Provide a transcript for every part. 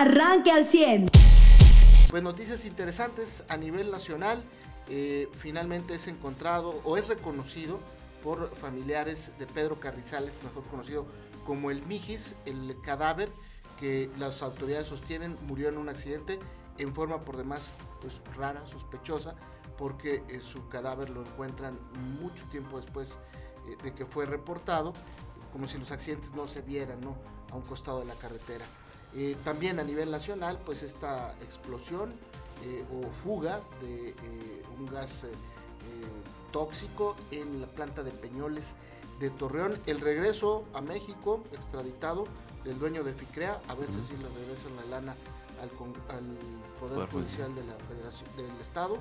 arranque al 100. Pues noticias interesantes a nivel nacional. Eh, finalmente es encontrado o es reconocido por familiares de Pedro Carrizales, mejor conocido como el Mijis, el cadáver que las autoridades sostienen murió en un accidente en forma por demás pues rara, sospechosa, porque eh, su cadáver lo encuentran mucho tiempo después eh, de que fue reportado, como si los accidentes no se vieran ¿no? a un costado de la carretera. Eh, también a nivel nacional, pues esta explosión o fuga de un gas tóxico en la planta de Peñoles de Torreón, el regreso a México extraditado del dueño de FICREA, a ver si le regresan la lana al, Poder, Judicial de la Federación del Estado.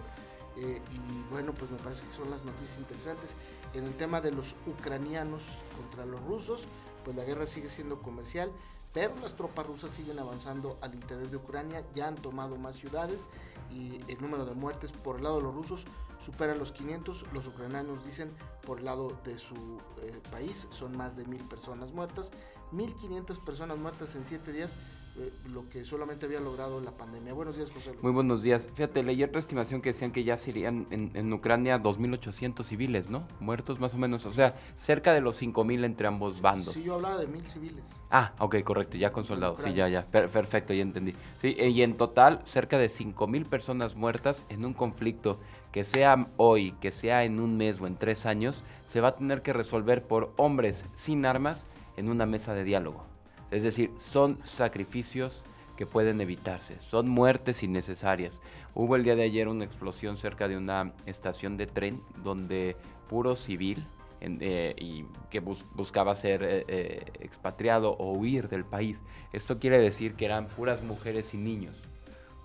Eh, y bueno, pues me parece que son las noticias interesantes. En el tema de los ucranianos contra los rusos, pues la guerra sigue siendo comercial, pero las tropas rusas siguen avanzando al interior de Ucrania, ya han tomado más ciudades y el número de muertes por el lado de los rusos supera los 500. Los ucranianos dicen por el lado de su eh, país son más de mil personas muertas. 1.500 personas muertas en 7 días, eh, lo que solamente había logrado la pandemia. Buenos días, José. Muy buenos días. Fíjate, leí otra estimación que decían que ya serían en, en Ucrania 2.800 civiles, ¿no? Muertos más o menos. O sea, cerca de los 5.000 entre ambos bandos. Sí, yo hablaba de 1.000 civiles. Ah, ok, correcto, ya con soldados. Sí, ya, ya. perfecto, ya entendí. Sí, eh, y en total, cerca de 5.000 personas muertas en un conflicto que sea hoy, que sea en un mes o en tres años, se va a tener que resolver por hombres sin armas en una mesa de diálogo. Es decir, son sacrificios que pueden evitarse, son muertes innecesarias. Hubo el día de ayer una explosión cerca de una estación de tren donde puro civil eh, y que buscaba ser eh, eh, expatriado o huir del país. Esto quiere decir que eran puras mujeres y niños,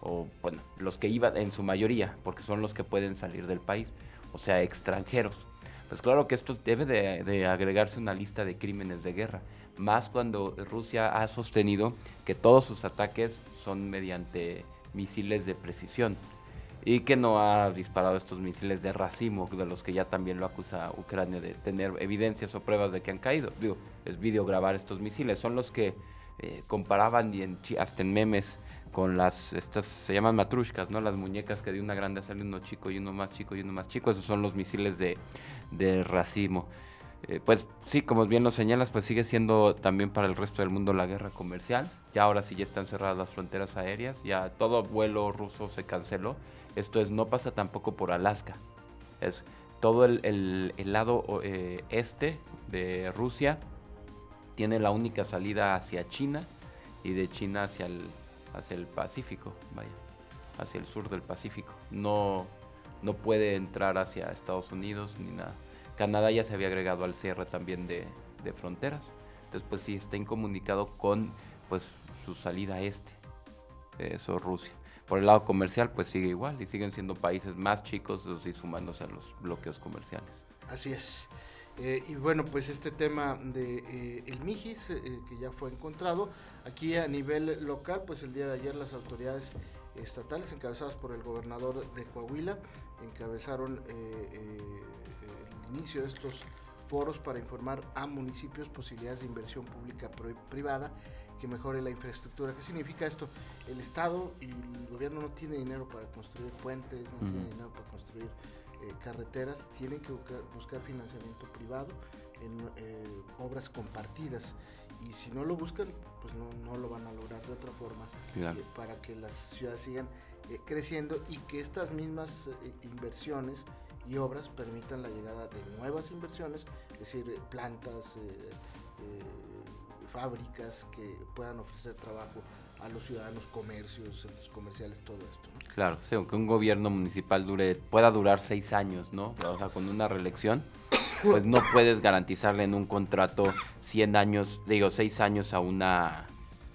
o bueno, los que iban en su mayoría, porque son los que pueden salir del país, o sea, extranjeros. Pues claro que esto debe de, agregarse una lista de crímenes de guerra, más cuando Rusia ha sostenido que todos sus ataques son mediante misiles de precisión y que no ha disparado estos misiles de racimo, de los que ya también lo acusa Ucrania de tener evidencias o pruebas de que han caído. Digo, es videograbar estos misiles, son los que eh, comparaban y hasta en memes con las, estas se llaman matrushkas, ¿no? Las muñecas que de una grande sale uno chico y uno más chico y uno más chico, esos son los misiles de, de racimo. Eh, pues sí, como bien lo señalas, pues sigue siendo también para el resto del mundo la guerra comercial. Ya ahora sí ya están cerradas las fronteras aéreas, ya todo vuelo ruso se canceló. Esto es, no pasa tampoco por Alaska. Es todo el, lado eh, este de Rusia tiene la única salida hacia China y de China hacia el, hacia el Pacífico, vaya, hacia el sur del Pacífico. No, no puede entrar hacia Estados Unidos ni nada. Canadá ya se había agregado al cierre también de, fronteras. Entonces, pues sí, está incomunicado con pues su salida este, eso Rusia. Por el lado comercial, pues sigue igual y siguen siendo países más chicos y sumándose a los bloqueos comerciales. Así es. Eh, y bueno, pues este tema de eh, el Mijis, eh, que ya fue encontrado, aquí a nivel local, pues el día de ayer las autoridades estatales encabezadas por el gobernador de Coahuila encabezaron el inicio de estos foros para informar a municipios posibilidades de inversión pública privada que mejore la infraestructura. ¿Qué significa esto? El Estado y el gobierno no tiene dinero para construir puentes, no tiene dinero para construir eh, carreteras tienen que buscar, financiamiento privado en eh, obras compartidas y si no lo buscan pues no, lo van a lograr de otra forma eh, para que las ciudades sigan creciendo y que estas mismas inversiones y obras permitan la llegada de nuevas inversiones, es decir, plantas, fábricas que puedan ofrecer trabajo a los ciudadanos, comercios, centros comerciales, todo esto. Claro, sí, aunque un gobierno municipal dure, pueda durar seis años, ¿no? O sea, con una reelección, pues no puedes garantizarle en un contrato 100 años, digo, seis años a una,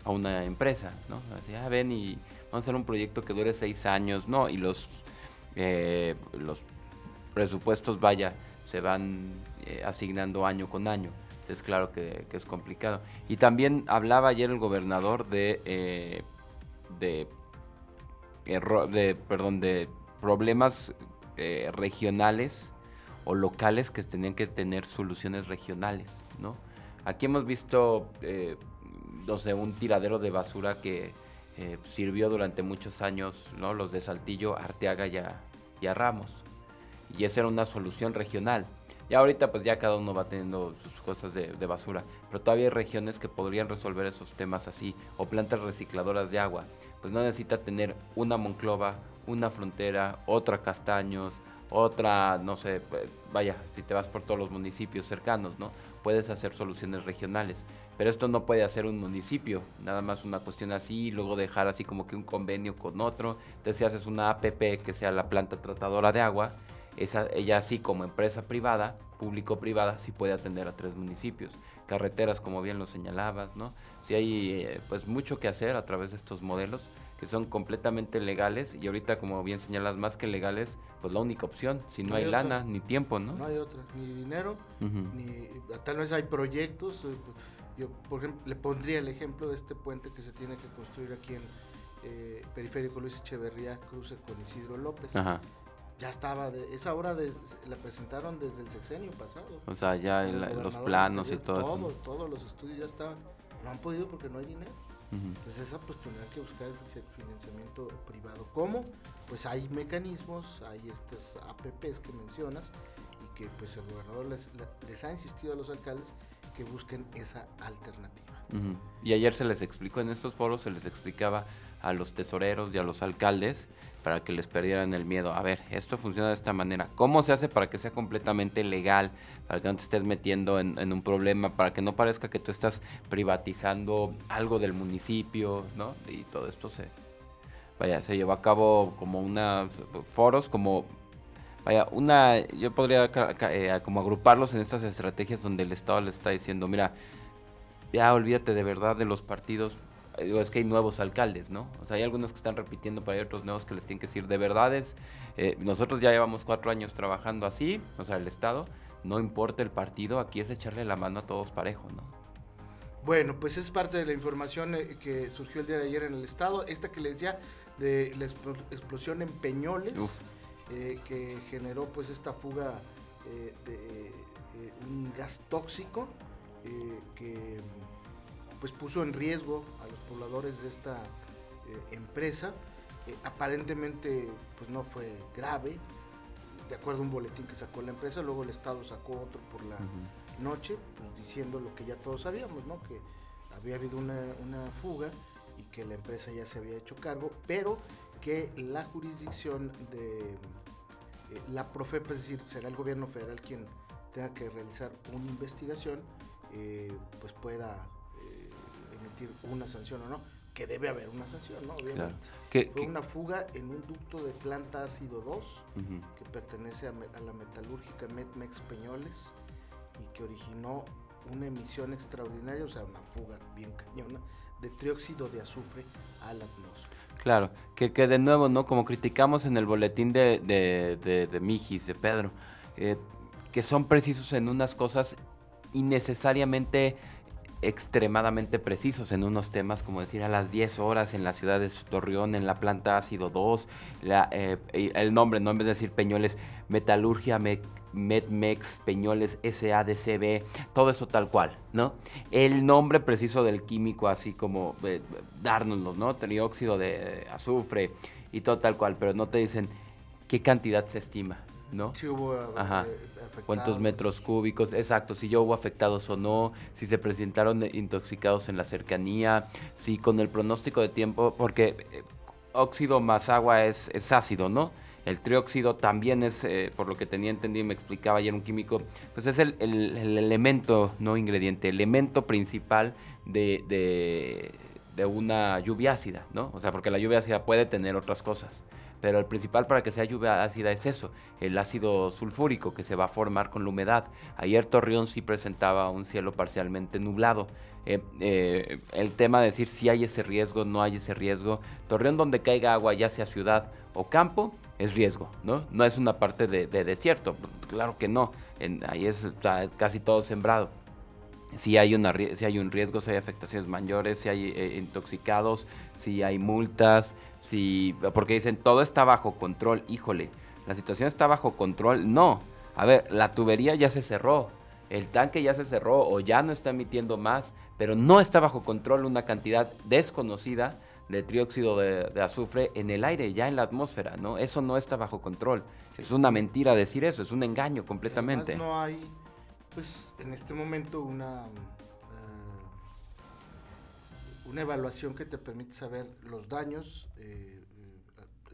a una empresa, ¿no? Así, ah, ven y vamos a hacer un proyecto que dure seis años, ¿no? Y los, eh, los presupuestos, vaya, se van eh, asignando año con año es claro que, es complicado. Y también hablaba ayer el gobernador de, eh, de, de, perdón, de problemas eh, regionales o locales que tenían que tener soluciones regionales, ¿no? Aquí hemos visto, eh, no sé, un tiradero de basura que sirvió durante muchos años, ¿no? Los de Saltillo, Arteaga y a, Ramos. Y esa era una solución regional. Y ahorita pues ya cada uno va teniendo sus cosas de, basura. Pero todavía hay regiones que podrían resolver esos temas así. O plantas recicladoras de agua. Pues no necesita tener una Monclova, una Frontera, otra Castaños, otra, no sé, pues, vaya, si te vas por todos los municipios cercanos, ¿no? Puedes hacer soluciones regionales. Pero esto no puede hacer un municipio, nada más una cuestión así, y luego dejar así como que un convenio con otro. Entonces si haces una APP que sea la planta tratadora de agua, esa, ella así como empresa privada, público-privada, sí puede atender a tres municipios. Carreteras, como bien lo señalabas, ¿no? Sí hay eh, pues mucho que hacer a través de estos modelos que son completamente legales y ahorita como bien señalas más que legales pues la única opción si no, hay, lana ni tiempo no no hay otra ni dinero ni tal vez hay proyectos eh, yo, por ejemplo, le pondría el ejemplo de este puente que se tiene que construir aquí en eh, Periférico Luis Echeverría, cruce con Isidro López. Ya estaba, de, esa obra de, la presentaron desde el sexenio pasado. O sea, ya los planos y todo, todo eso. Todos los estudios ya estaban. No han podido porque no hay dinero. Entonces esa pues tendrá que buscar el financiamiento privado. ¿Cómo? Pues hay mecanismos, hay estas APPs que mencionas y que pues el gobernador les, les ha insistido a los alcaldes que busquen esa alternativa. Y ayer se les explicó, en estos foros se les explicaba a los tesoreros y a los alcaldes para que les perdieran el miedo. A ver, esto funciona de esta manera. ¿Cómo se hace para que sea completamente legal? Para que no te estés metiendo en, un problema, para que no parezca que tú estás privatizando algo del municipio, ¿no? Y todo esto se, vaya, se llevó a cabo como una foros, como Vaya, una, yo podría eh, como agruparlos en estas estrategias donde el Estado le está diciendo, mira, ya olvídate de verdad de los partidos. Digo, es que hay nuevos alcaldes, ¿no? O sea, hay algunos que están repitiendo, pero hay otros nuevos que les tienen que decir de verdades. Eh, nosotros ya llevamos cuatro años trabajando así, o sea, el Estado, no importa el partido, aquí es echarle la mano a todos parejo, ¿no? Bueno, pues es parte de la información eh, que surgió el día de ayer en el Estado. Esta que les decía de la explosión en Peñoles. Eh, que generó pues esta fuga eh, de un gas tóxico que pues puso en riesgo los pobladores de esta empresa. aparentemente pues no fue grave, de acuerdo a un boletín que sacó la empresa, luego el Estado sacó otro por la noche, pues diciendo lo que ya todos sabíamos, ¿no? Que había habido una, una fuga y que la empresa ya se había hecho cargo, pero que la jurisdicción de eh, la Profepa, es decir, será el gobierno federal quien tenga que realizar una investigación, eh, pues pueda eh, emitir una sanción o no, que debe haber una sanción, ¿no? Obviamente. Fue una fuga en un ducto de planta ácido 2 que pertenece a, a, la metalúrgica Metmex Peñoles y que originó una emisión extraordinaria, o sea, una fuga bien cañona, de trióxido de azufre a la atmósfera. Claro, que, que de nuevo, ¿no? Como criticamos en el boletín de, de, de, Mijis, de Pedro, eh, que son precisos en unas cosas innecesariamente extremadamente precisos en unos temas, como decir a las 10 horas en la ciudad de Torreón, en la planta ácido 2, la, eh, el nombre, no en vez de decir Peñoles, metalurgia, me, Medmex, Peñoles, SADCB, todo eso tal cual, ¿no? El nombre preciso del químico, así como eh, dárnoslo, ¿no? Trióxido de azufre y todo tal cual, pero no te dicen qué cantidad se estima, ¿no? Hubo eh, Cuántos metros cúbicos, exacto, si yo hubo afectados o no, si se presentaron intoxicados en la cercanía, si con el pronóstico de tiempo, porque eh, óxido más agua es, es ácido, ¿no? El trióxido también es, eh, por lo que tenía entendido y me explicaba ayer un químico, pues es el, elemento, no ingrediente, elemento principal de, de, una lluvia ácida, ¿no? O sea, porque la lluvia ácida puede tener otras cosas. Pero el principal para que sea lluvia ácida es eso, el ácido sulfúrico que se va a formar con la humedad. Ayer Torreón sí presentaba un cielo parcialmente nublado. Eh, eh, el tema de decir si hay ese riesgo, no hay ese riesgo. Torreón donde caiga agua, ya sea ciudad o campo, es riesgo, ¿no? No es una parte de, desierto, claro que no, ahí es casi todo sembrado. Si hay, una, si hay un riesgo, si hay afectaciones mayores, si hay eh, intoxicados, si hay multas, si, porque dicen todo está bajo control, híjole, la situación está bajo control, no, a ver, la tubería ya se cerró, el tanque ya se cerró o ya no está emitiendo más, pero no está bajo control una cantidad desconocida de trióxido de, azufre en el aire, ya en la atmósfera, ¿no? Eso no está bajo control. Es una mentira decir eso, es un engaño completamente. no hay, pues, en este momento una, una evaluación que te permite saber los daños. Eh,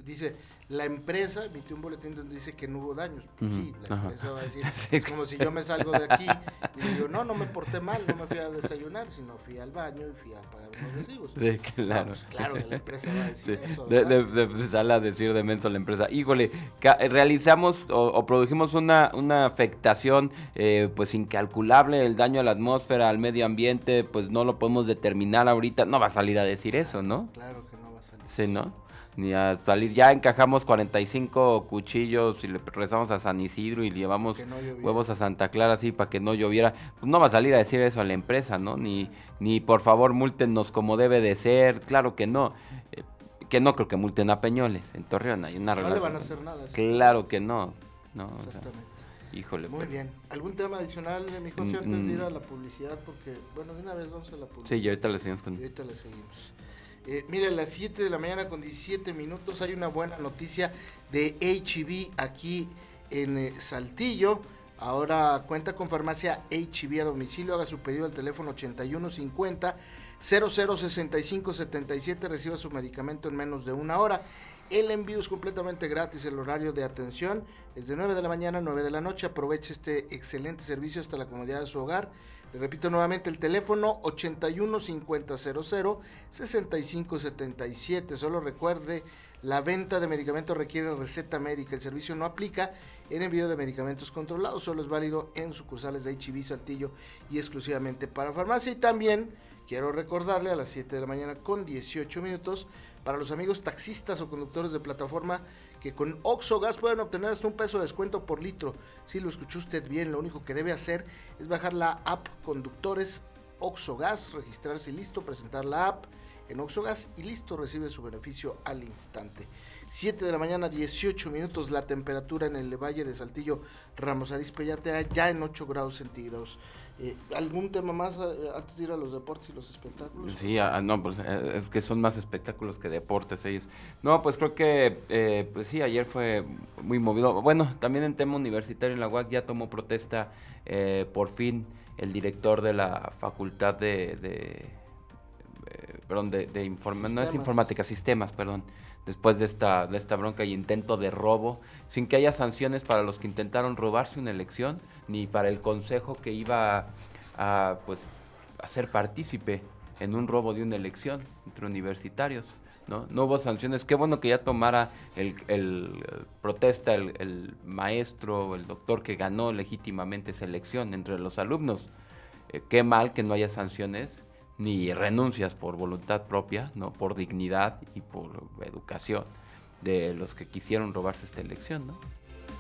dice, la empresa emitió un boletín donde dice que no hubo daños. Pues sí, la empresa va a decir, es como si yo me salgo de aquí y digo, no, no me porté mal, no me fui a desayunar, sino fui al baño y fui a pagar unos recibos. Sí, claro. pues claro la empresa va a decir eso. De, de, a decir de la empresa, híjole, realizamos o, produjimos una, una afectación eh, pues incalculable, el daño a la atmósfera, al medio ambiente, pues no lo podemos determinar ahorita, no va a salir a decir eso, ¿no? Claro que no va a salir. Sí, ¿no? Ni a salir. Ya encajamos 45 cuchillos y le rezamos a San Isidro y llevamos huevos a Santa Clara así para que no lloviera. Pues no va a salir a decir eso a la empresa, ¿no? Ni, ni por favor múltenos como debe de ser. Claro que no. Eh, que no creo que multen a Peñoles en Torreón. Hay una no le van a hacer nada. Claro que no. no Exactamente. híjole. Muy bien. ¿Algún tema adicional, mi José, antes de ir mm. a la publicidad? Porque, bueno, de una vez vamos a la publicidad. Sí, y ahorita le seguimos con... Y ahorita le seguimos. Eh, mire, a las 7 de la mañana con 17 minutos hay una buena noticia de HB aquí en eh, Saltillo. Ahora cuenta con farmacia HB a domicilio. Haga su pedido al teléfono 8150 006577. Reciba su medicamento en menos de una hora. El envío es completamente gratis. El horario de atención es de 9 de la mañana a 9 de la noche. Aproveche este excelente servicio hasta la comodidad de su hogar. Le repito nuevamente el teléfono 81 5000 65 77. Solo recuerde, la venta de medicamentos requiere receta médica. El servicio no aplica en envío de medicamentos controlados, solo es válido en sucursales de HIV Saltillo y exclusivamente para farmacia. Y también quiero recordarle a las 7 de la mañana con 18 minutos para los amigos taxistas o conductores de plataforma que con Oxogas pueden obtener hasta un peso de descuento por litro. Si lo escuchó usted bien, lo único que debe hacer es bajar la app Conductores Oxogas, registrarse y listo, presentar la app en Oxogas y listo, recibe su beneficio al instante. 7 de la mañana, 18 minutos, la temperatura en el Valle de Saltillo, Ramos Arizpe ya en 8 grados centígrados. Eh, ¿Algún tema más eh, antes de ir a los deportes y los espectáculos? Sí, ah, no, pues eh, es que son más espectáculos que deportes ellos. No, pues creo que, pues sí, ayer fue muy movido. Bueno, también en tema universitario en la UAC ya tomó protesta por fin el director de la facultad de, de perdón, de, de no es informática, sistemas, perdón, después de esta, de esta bronca y intento de robo, sin que haya sanciones para los que intentaron robarse una elección ni para el consejo que iba a, pues, a ser partícipe en un robo de una elección entre universitarios. ¿no? hubo sanciones. Qué bueno que ya tomara el, el, protesta el, el, maestro, el doctor que ganó legítimamente esa elección entre los alumnos. Eh, qué mal que no haya sanciones ni renuncias por voluntad propia, no por dignidad y por educación de los que quisieron robarse esta elección, ¿no?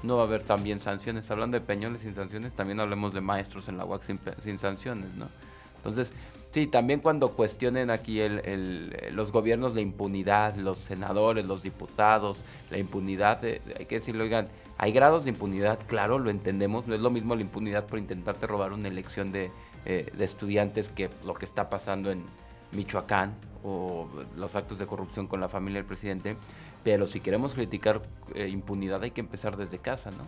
no va a haber también sanciones. Hablando de peñoles sin sanciones, también hablemos de maestros en la UAC sin, sanciones, ¿no? Entonces, sí, también cuando cuestionen aquí el, los gobiernos la impunidad, los senadores, los diputados, la impunidad, hay que decirlo, oigan, hay grados de impunidad, claro, lo entendemos, no es lo mismo la impunidad por intentarte robar una elección de, eh, de estudiantes que lo que está pasando en Michoacán o los actos de corrupción con la familia del presidente, pero si queremos criticar eh, impunidad hay que empezar desde casa, ¿no?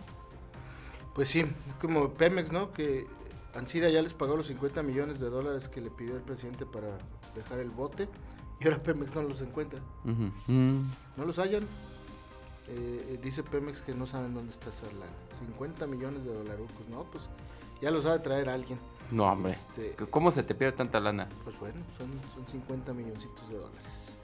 Pues sí, como Pemex, ¿no? Que Ansira ya les pagó los 50 millones de dólares que le pidió el presidente para dejar el bote y ahora Pemex no los encuentra. Mm. No los hallan. Eh, eh, dice Pemex que no saben dónde está esa lana. 50 millones de dólares, no, pues ya los ha de traer alguien. No, hombre. Este, ¿Cómo se te pierde tanta lana? Pues bueno, son, son 50 milloncitos de dólares.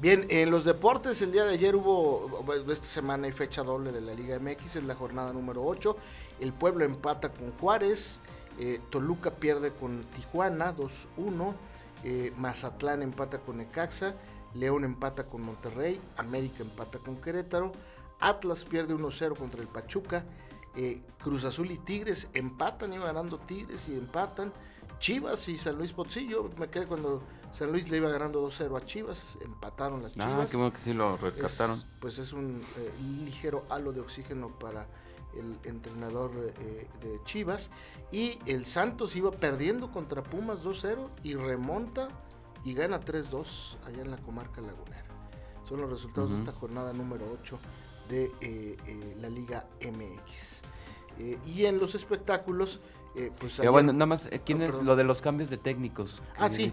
Bien, en los deportes el día de ayer hubo, esta semana hay fecha doble de la Liga MX, es la jornada número 8. El Pueblo empata con Juárez, eh, Toluca pierde con Tijuana 2-1, eh, Mazatlán empata con Necaxa, León empata con Monterrey, América empata con Querétaro, Atlas pierde 1-0 contra el Pachuca, eh, Cruz Azul y Tigres empatan, iban ganando Tigres y empatan. Chivas y San Luis Potosí. Yo me quedé cuando San Luis le iba ganando 2-0 a Chivas, empataron las ah, Chivas. Ah, qué bueno que sí lo rescataron. pues es un eh, ligero halo de oxígeno para el entrenador eh, de Chivas. Y el Santos iba perdiendo contra Pumas 2-0 y remonta y gana 3-2 allá en la comarca lagunera. Son los resultados de esta jornada número 8 de eh, eh, la Liga MX. Eh, y en los espectáculos, pues... bueno, nada más, ¿quién es lo de los cambios de técnicos? Ah, sí,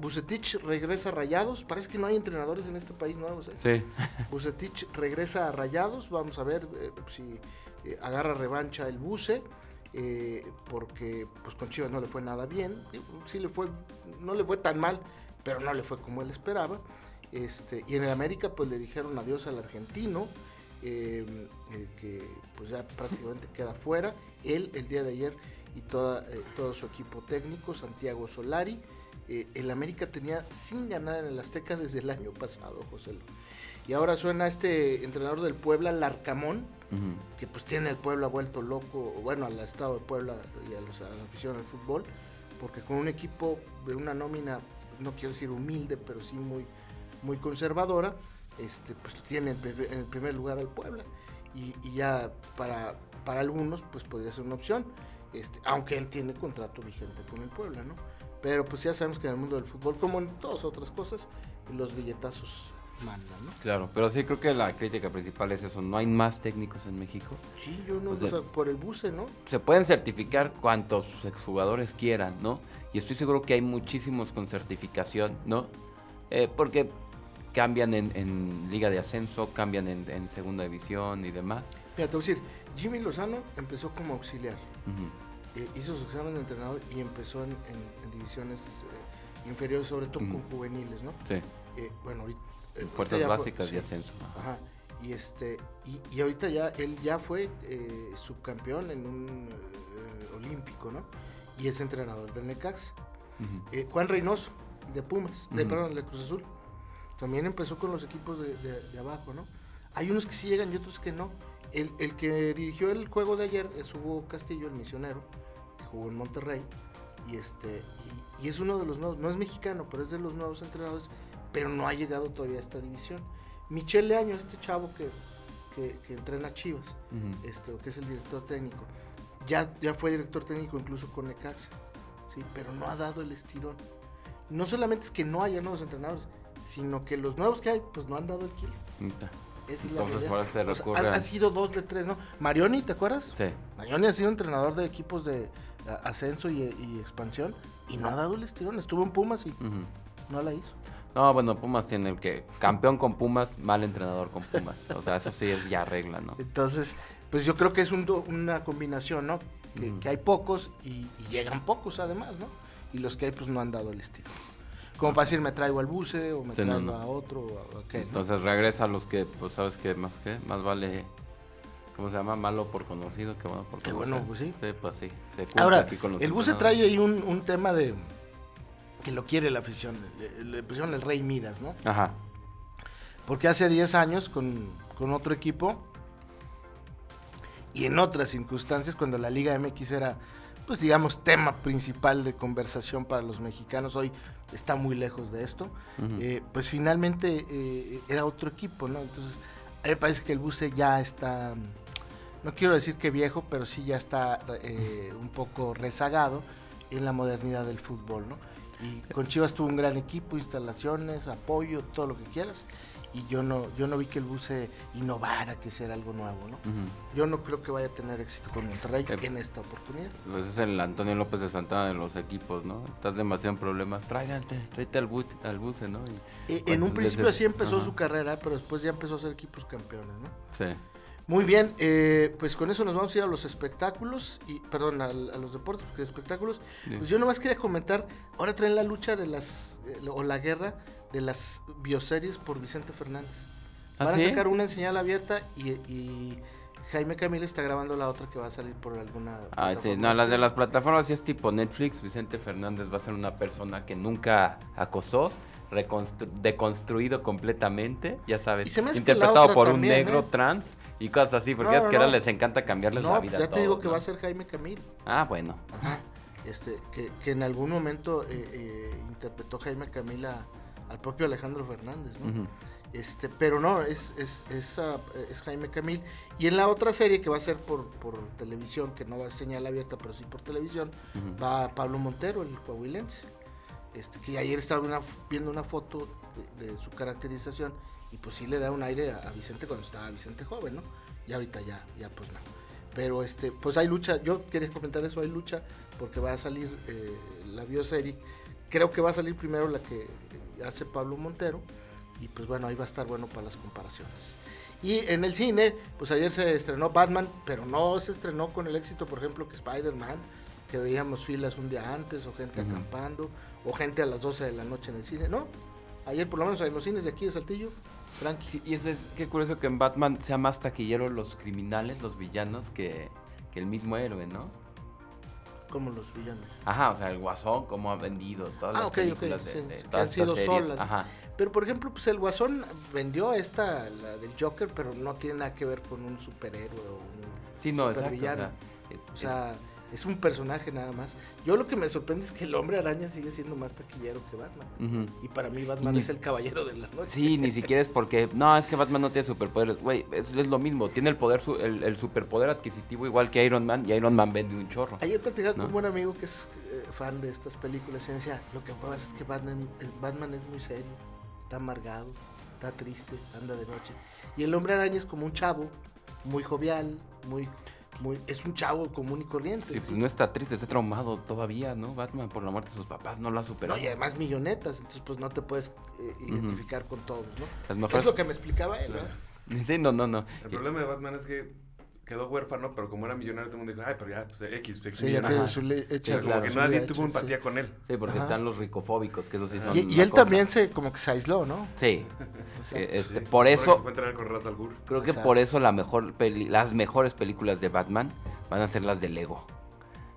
Bucetich regresa a Rayados, parece que no hay entrenadores en este país nuevos. Sí. Bucetich regresa a Rayados, vamos a ver si agarra revancha el Buce. porque pues con Chivas no le fue nada bien, sí le fue, no le fue tan mal, pero no le fue como él esperaba. Este, y en el América pues le dijeron adiós al argentino, em, eh, que pues ya prácticamente queda fuera. Él el día de ayer y toda, eh, todo su equipo técnico, Santiago Solari. Eh, el América tenía sin ganar en el Azteca desde el año pasado, José. Y ahora suena este entrenador del Puebla, Larcamón, que pues tiene el Puebla vuelto loco, bueno, al estado de Puebla y a, los, a la afición al fútbol, porque con un equipo de una nómina, no quiero decir humilde, pero sí muy, muy conservadora, este, pues tiene en el primer lugar al Puebla. Y, ya para, para algunos, pues podría ser una opción, este, aunque él tiene contrato vigente con el Puebla, ¿no? Pero pues ya sabemos que en el mundo del fútbol, como en todas otras cosas, los billetazos mandan, ¿no? Claro, pero sí creo que la crítica principal es eso, no hay más técnicos en México. Sí, yo no, o por el buce, ¿no? Se pueden certificar cuantos exjugadores quieran, ¿no? Y estoy seguro que hay muchísimos con certificación, ¿no? Eh, porque cambian en, Liga de Ascenso, cambian en, Segunda División y demás. Mira, te voy a decir, Jimmy Lozano empezó como auxiliar, eh, hizo su examen de entrenador y empezó en, divisiones eh, inferiores, sobre todo con juveniles, ¿no? Sí. Eh, bueno, ahorita. Fuerzas básicas de ascenso. Ajá. Y, este, y, ahorita ya, él ya fue subcampeón en un olímpico, ¿no? Y es entrenador del Necax. Juan Reynoso, de Pumas, de, perdón, de Cruz Azul. También empezó con los equipos de, abajo, ¿no? Hay unos que sí llegan y otros que no. El, que dirigió el juego de ayer es Hugo Castillo, el misionero, que jugó en Monterrey. Y, este, y, es uno de los nuevos, no es mexicano, pero es de los nuevos entrenadores, pero no ha llegado todavía a esta división. Michel Leaño, este chavo que, que, entrena Chivas, este, que es el director técnico, ya, ya fue director técnico incluso con Necaxa, ¿sí? pero no ha dado el estirón. No solamente es que no haya nuevos entrenadores, sino que los nuevos que hay, pues no han dado el kilo. Entonces, por se recurre. ha, sido dos de tres, ¿no? Marioni, ¿te acuerdas? Sí. Marioni ha sido entrenador de equipos de ascenso y, expansión y no ha dado el estirón. Estuvo en Pumas y no la hizo. No, bueno, Pumas tiene el que campeón con Pumas, mal entrenador con Pumas. O sea, eso sí es ya regla, ¿no? Entonces, pues yo creo que es una combinación, ¿no? Que, hay pocos y, y, llegan pocos además, ¿no? Y los que hay, pues no han dado el estirón. Como para decir, me traigo al buce o me traigo a otro. Entonces regresa a los que, pues sabes que más que más vale, ¿cómo se llama? Malo por conocido que bueno por conocido. bueno, pues sí. Sí, pues sí. Ahora, el buce trae ahí un, tema de que lo quiere la afición. Le, pusieron el Rey Midas, ¿no? Ajá. Porque hace 10 años con, con otro equipo y en otras circunstancias, cuando la Liga MX era pues digamos, tema principal de conversación para los mexicanos. Hoy está muy lejos de esto. Eh, pues finalmente eh, era otro equipo, ¿no? Entonces, a mí me parece que el buce ya está, no quiero decir que viejo, pero sí ya está eh, un poco rezagado en la modernidad del fútbol, ¿no? Y con Chivas tuvo un gran equipo, instalaciones, apoyo, todo lo que quieras y yo no yo no vi que el bus se innovara, que sea algo nuevo, ¿no? Yo no creo que vaya a tener éxito con Monterrey eh, en esta oportunidad. Pues es el Antonio López de Santana de los equipos, ¿no? Estás demasiado en problemas, tráigate, tráete al, bus, al buce, ¿no? Eh, en un principio así empezó su carrera, pero después ya empezó a hacer equipos campeones, ¿no? Sí. Muy bien, eh, pues con eso nos vamos a ir a los espectáculos, y perdón, a, los deportes, porque espectáculos. Pues yo nomás quería comentar, ahora traen la lucha de las, o la guerra de las bioseries por Vicente Fernández. ¿Ah, Van a sacar una en señal abierta y, Jaime Camil está grabando la otra que va a salir por alguna. Ah, sí, no, las de las plataformas sí es tipo Netflix. Vicente Fernández va a ser una persona que nunca acosó, deconstruido completamente, ya sabes, interpretado por un negro ¿eh? trans y cosas así, porque es que ahora les encanta cambiarles la vida. Pues ya te digo que va a ser Jaime Camil. Ah, bueno. Este, que, en algún momento eh, eh, interpretó Jaime Camil a al propio Alejandro Fernández, ¿no? Este, pero no, es, es, es, ah, es, Jaime Camil. Y en la otra serie que va a ser por, por televisión, que no va a ser señal abierta, pero sí por televisión, va Pablo Montero, el coahuilense. Este, que ayer estaba viendo una foto de, su caracterización y pues sí le da un aire a, Vicente cuando estaba Vicente joven, ¿no? Y ahorita ya, ya pues no. Pero este, pues hay lucha, yo quería comentar eso, hay lucha porque va a salir eh, la bioserie, creo que va a salir primero la que hace Pablo Montero y pues bueno, ahí va a estar bueno para las comparaciones. Y en el cine, pues ayer se estrenó Batman, pero no se estrenó con el éxito, por ejemplo, que Spider-Man, que veíamos filas un día antes, o gente acampando, o gente a las 12 de la noche en el cine, ¿no? Ayer, por lo menos en los cines de aquí de Saltillo, tranqui. y eso es, qué curioso que en Batman sea más taquillero los criminales, los villanos, que, que el mismo héroe, ¿no? Como los villanos. Ajá, o sea, el Guasón, cómo ha vendido todas ah, las películas de, que han sido solas. Ajá. Pero por ejemplo, pues el Guasón vendió esta, la del Joker, pero no tiene nada que ver con un superhéroe o un sí, no, supervillano. o sea, es un personaje nada más. Yo lo que me sorprende es que el hombre araña sigue siendo más taquillero que Batman. Y para mí Batman es el caballero de la noche. Sí, ni siquiera es porque, no, es que Batman no tiene superpoderes. Güey, es, lo mismo, tiene el poder, el, superpoder adquisitivo igual que Iron Man y Iron Man vende un chorro. Ayer platicaba con un buen amigo que es eh, fan de estas películas y decía, lo que pasa es que Batman, Batman es muy serio, está amargado, está triste, anda de noche. Y el hombre araña es como un chavo, muy jovial, muy es un chavo común y corriente. Sí, pues no está triste, está traumado todavía, ¿no? Batman por la muerte de sus papás, no lo ha superado. No, y además millonetas, entonces pues no te puedes eh, identificar con todos, ¿no? Es lo que me explicaba él, ¿no? Sí, no, no, no. El problema de Batman es que quedó huérfano, pero como era millonario, todo el mundo dijo, ay, pero ya, pues X, X Sí, ya tiene su hecha. como que nadie tuvo empatía con él. Sí, porque están los ricofóbicos, que eso sí son. Y, él también se, como que se aisló, ¿no? Sí. Este, por eso. Por con creo que por eso la mejor las mejores películas de Batman van a ser las de Lego.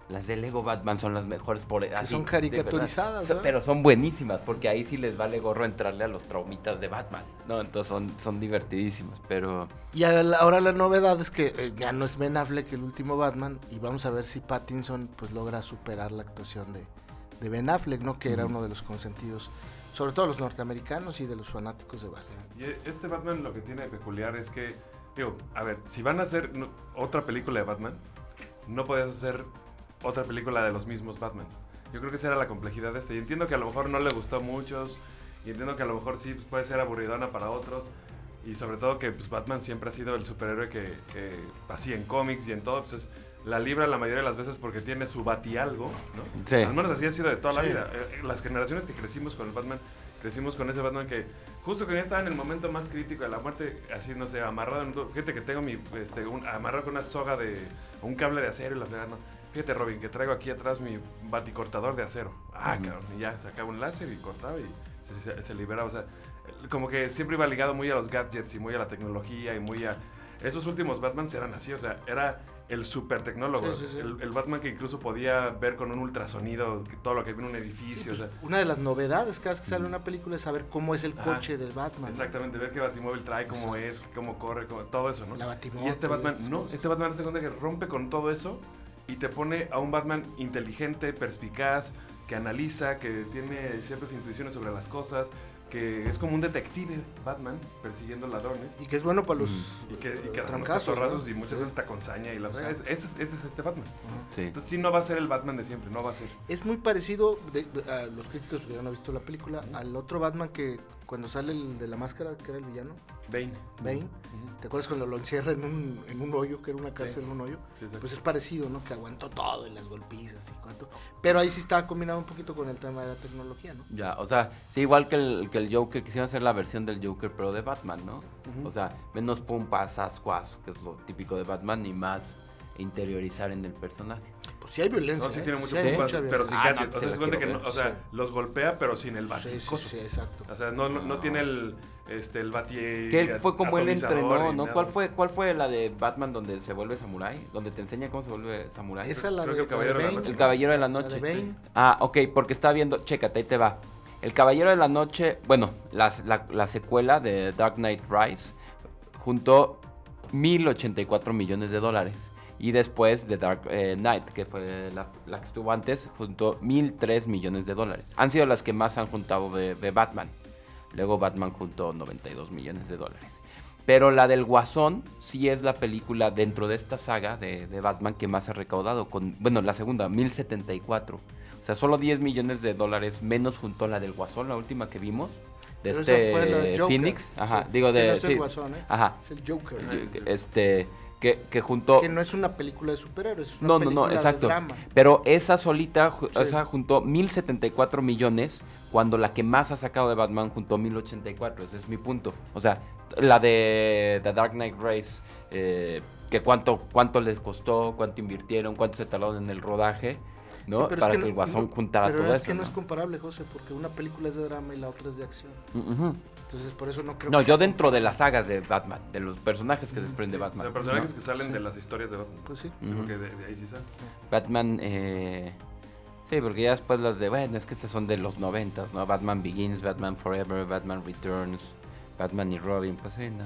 Las de Lego Batman son las mejores por así, son caricaturizadas, pero son buenísimas porque ahí sí les vale gorro entrarle a los traumitas de Batman, no, entonces son son divertidísimos, pero y ahora la novedad es que eh, ya no es Ben Affleck el último Batman y vamos a ver si Pattinson pues logra superar la actuación de, de Ben Affleck, no que era uno de los consentidos sobre todo los norteamericanos y de los fanáticos de Batman. Y este Batman lo que tiene de peculiar es que digo, a ver, si van a hacer otra película de Batman, no puedes hacer otra película de los mismos Batmans. Yo creo que esa era la complejidad de este. Y entiendo que a lo mejor no le gustó a muchos. Y entiendo que a lo mejor sí pues, puede ser aburridona para otros. Y sobre todo que pues, Batman siempre ha sido el superhéroe que, que así en cómics y en todo, pues es la libra la mayoría de las veces porque tiene su bati algo, ¿no? Sí. Al menos así ha sido de toda la vida. Eh, las generaciones que crecimos con el Batman, crecimos con ese Batman que justo que ya estaba en el momento más crítico de la muerte, así no sé, amarrado en Fíjate que tengo mi, este, amarrado con una soga de, un cable de acero y la fregada, Fíjate, Robin, que traigo aquí atrás mi baticortador de acero. Ah, cabrón. Y ya sacaba un láser y cortaba y se, liberaba. O sea, como que siempre iba ligado muy a los gadgets y muy a la tecnología y muy a. Esos últimos Batman eran así, o sea, era el super tecnólogo. El, Batman que incluso podía ver con un ultrasonido todo lo que ve en un edificio. Pues, una de las novedades cada vez que sale una película es saber cómo es el coche del Batman. Exactamente, ver qué Batimóvil trae, cómo es, cómo corre, todo eso, ¿no? y este Batman, no, este Batman se cuenta que rompe con todo eso y te pone a un Batman inteligente, perspicaz, que analiza, que tiene ciertas intuiciones sobre las cosas, que es como un detective Batman persiguiendo ladrones. Y que es bueno para los y que, y que trancazos, y muchas veces está con saña y la ese, es, este Batman. Entonces sí no va a ser el Batman de siempre, no va a ser. Es muy parecido, a los críticos que ya no han visto la película, al otro Batman que cuando sale el de la máscara, que era el villano. Bane. Bane. ¿Te acuerdas cuando lo encierra en un, en un hoyo, que era una cárcel en un hoyo? pues es parecido, ¿no? Que aguantó todo en las golpizas y cuánto. Pero ahí sí estaba combinado un poquito con el tema de la tecnología, ¿no? Ya, o sea, sí, igual que el, que el Joker, quisieron hacer la versión del Joker, pero de Batman, ¿no? O sea, menos pumpas, ascuas, que es lo típico de Batman, y más interiorizar en el personaje. Pues sí hay violencia. No, sí ¿eh? tiene mucho pero sin ah, o sea, es que no, o sea, los golpea, pero sin el baticoso. Sí, sí, exacto. O sea, no, no, tiene el, este, el. Que fue como él entrenó, ¿no? ¿Cuál fue, ¿Cuál fue la de Batman donde se vuelve samurái? Donde te enseña cómo se vuelve samurái. Esa es la Creo de, el Caballero de, la Noche. El Caballero de la Noche. ah, ok, porque está viendo, chécate, ahí te va. El Caballero de la Noche, bueno, la, la, la secuela de Dark Knight Rise, juntó 1084 millones de dólares. Y después de Dark eh, Knight, que fue la, que estuvo antes, juntó 1.003 millones de dólares. Han sido las que más han juntado de, Batman. Luego Batman juntó 92 millones de dólares. Pero la del Guasón sí es la película dentro de esta saga de, Batman que más ha recaudado. Con, bueno, la segunda, 1074. O sea, solo 10 millones de dólares menos junto a la del Guasón, la última que vimos. De este Phoenix. Ajá, digo de. es el Guasón, ¿eh? Ajá. Es el Joker. Este. Que, que, junto... Que no es una película de superhéroes, es una no, película no, no, exacto. De drama. Pero esa solita, esa juntó 1074 millones, cuando la que más ha sacado de Batman juntó 1084. Ese es mi punto. O sea, la de The Dark Knight Race, eh, que cuánto, cuánto les costó, cuánto invirtieron, cuánto se tardaron en el rodaje, ¿no? Para que, el Guasón juntara todo eso. es que no, es comparable, José, porque una película es de drama y la otra es de acción. Entonces, por eso no creo No, yo dentro de las sagas de Batman, de los personajes que desprende Batman. Los personajes que salen de las historias de Batman. Pues sí. Porque de, ahí sí salen. Batman, eh... Sí, porque ya después las de, bueno, es que estas son de los noventas, ¿no? Batman Begins, Batman Forever, Batman Returns. Batman y Robin, pues sí, no,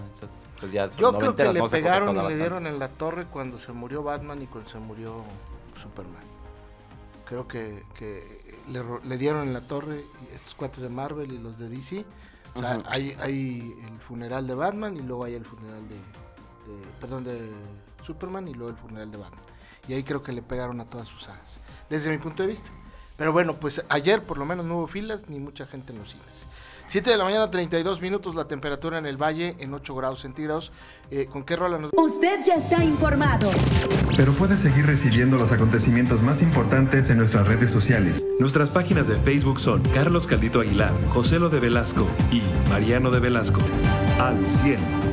pues ya Yo creo que le pegaron y le dieron en la torre cuando se murió Batman y cuando se murió Superman. Creo que, le, dieron en la torre estos cuates de Marvel y los de DC. O sea, hay, hay el funeral de Batman y luego hay el funeral de, perdón, de Superman y luego el funeral de Batman. Y ahí creo que le pegaron a todas sus sagas, desde mi punto de vista. Pero bueno, pues ayer por lo menos no hubo filas ni mucha gente en los cines. 7 de la mañana, 32 minutos, la temperatura en el valle en 8 grados centígrados. Eh, ¿Con qué rola nos.? Usted ya está informado. Pero puede seguir recibiendo los acontecimientos más importantes en nuestras redes sociales. Nuestras páginas de Facebook son Carlos Caldito Aguilar, José Lo de Velasco y Mariano de Velasco. Al 100.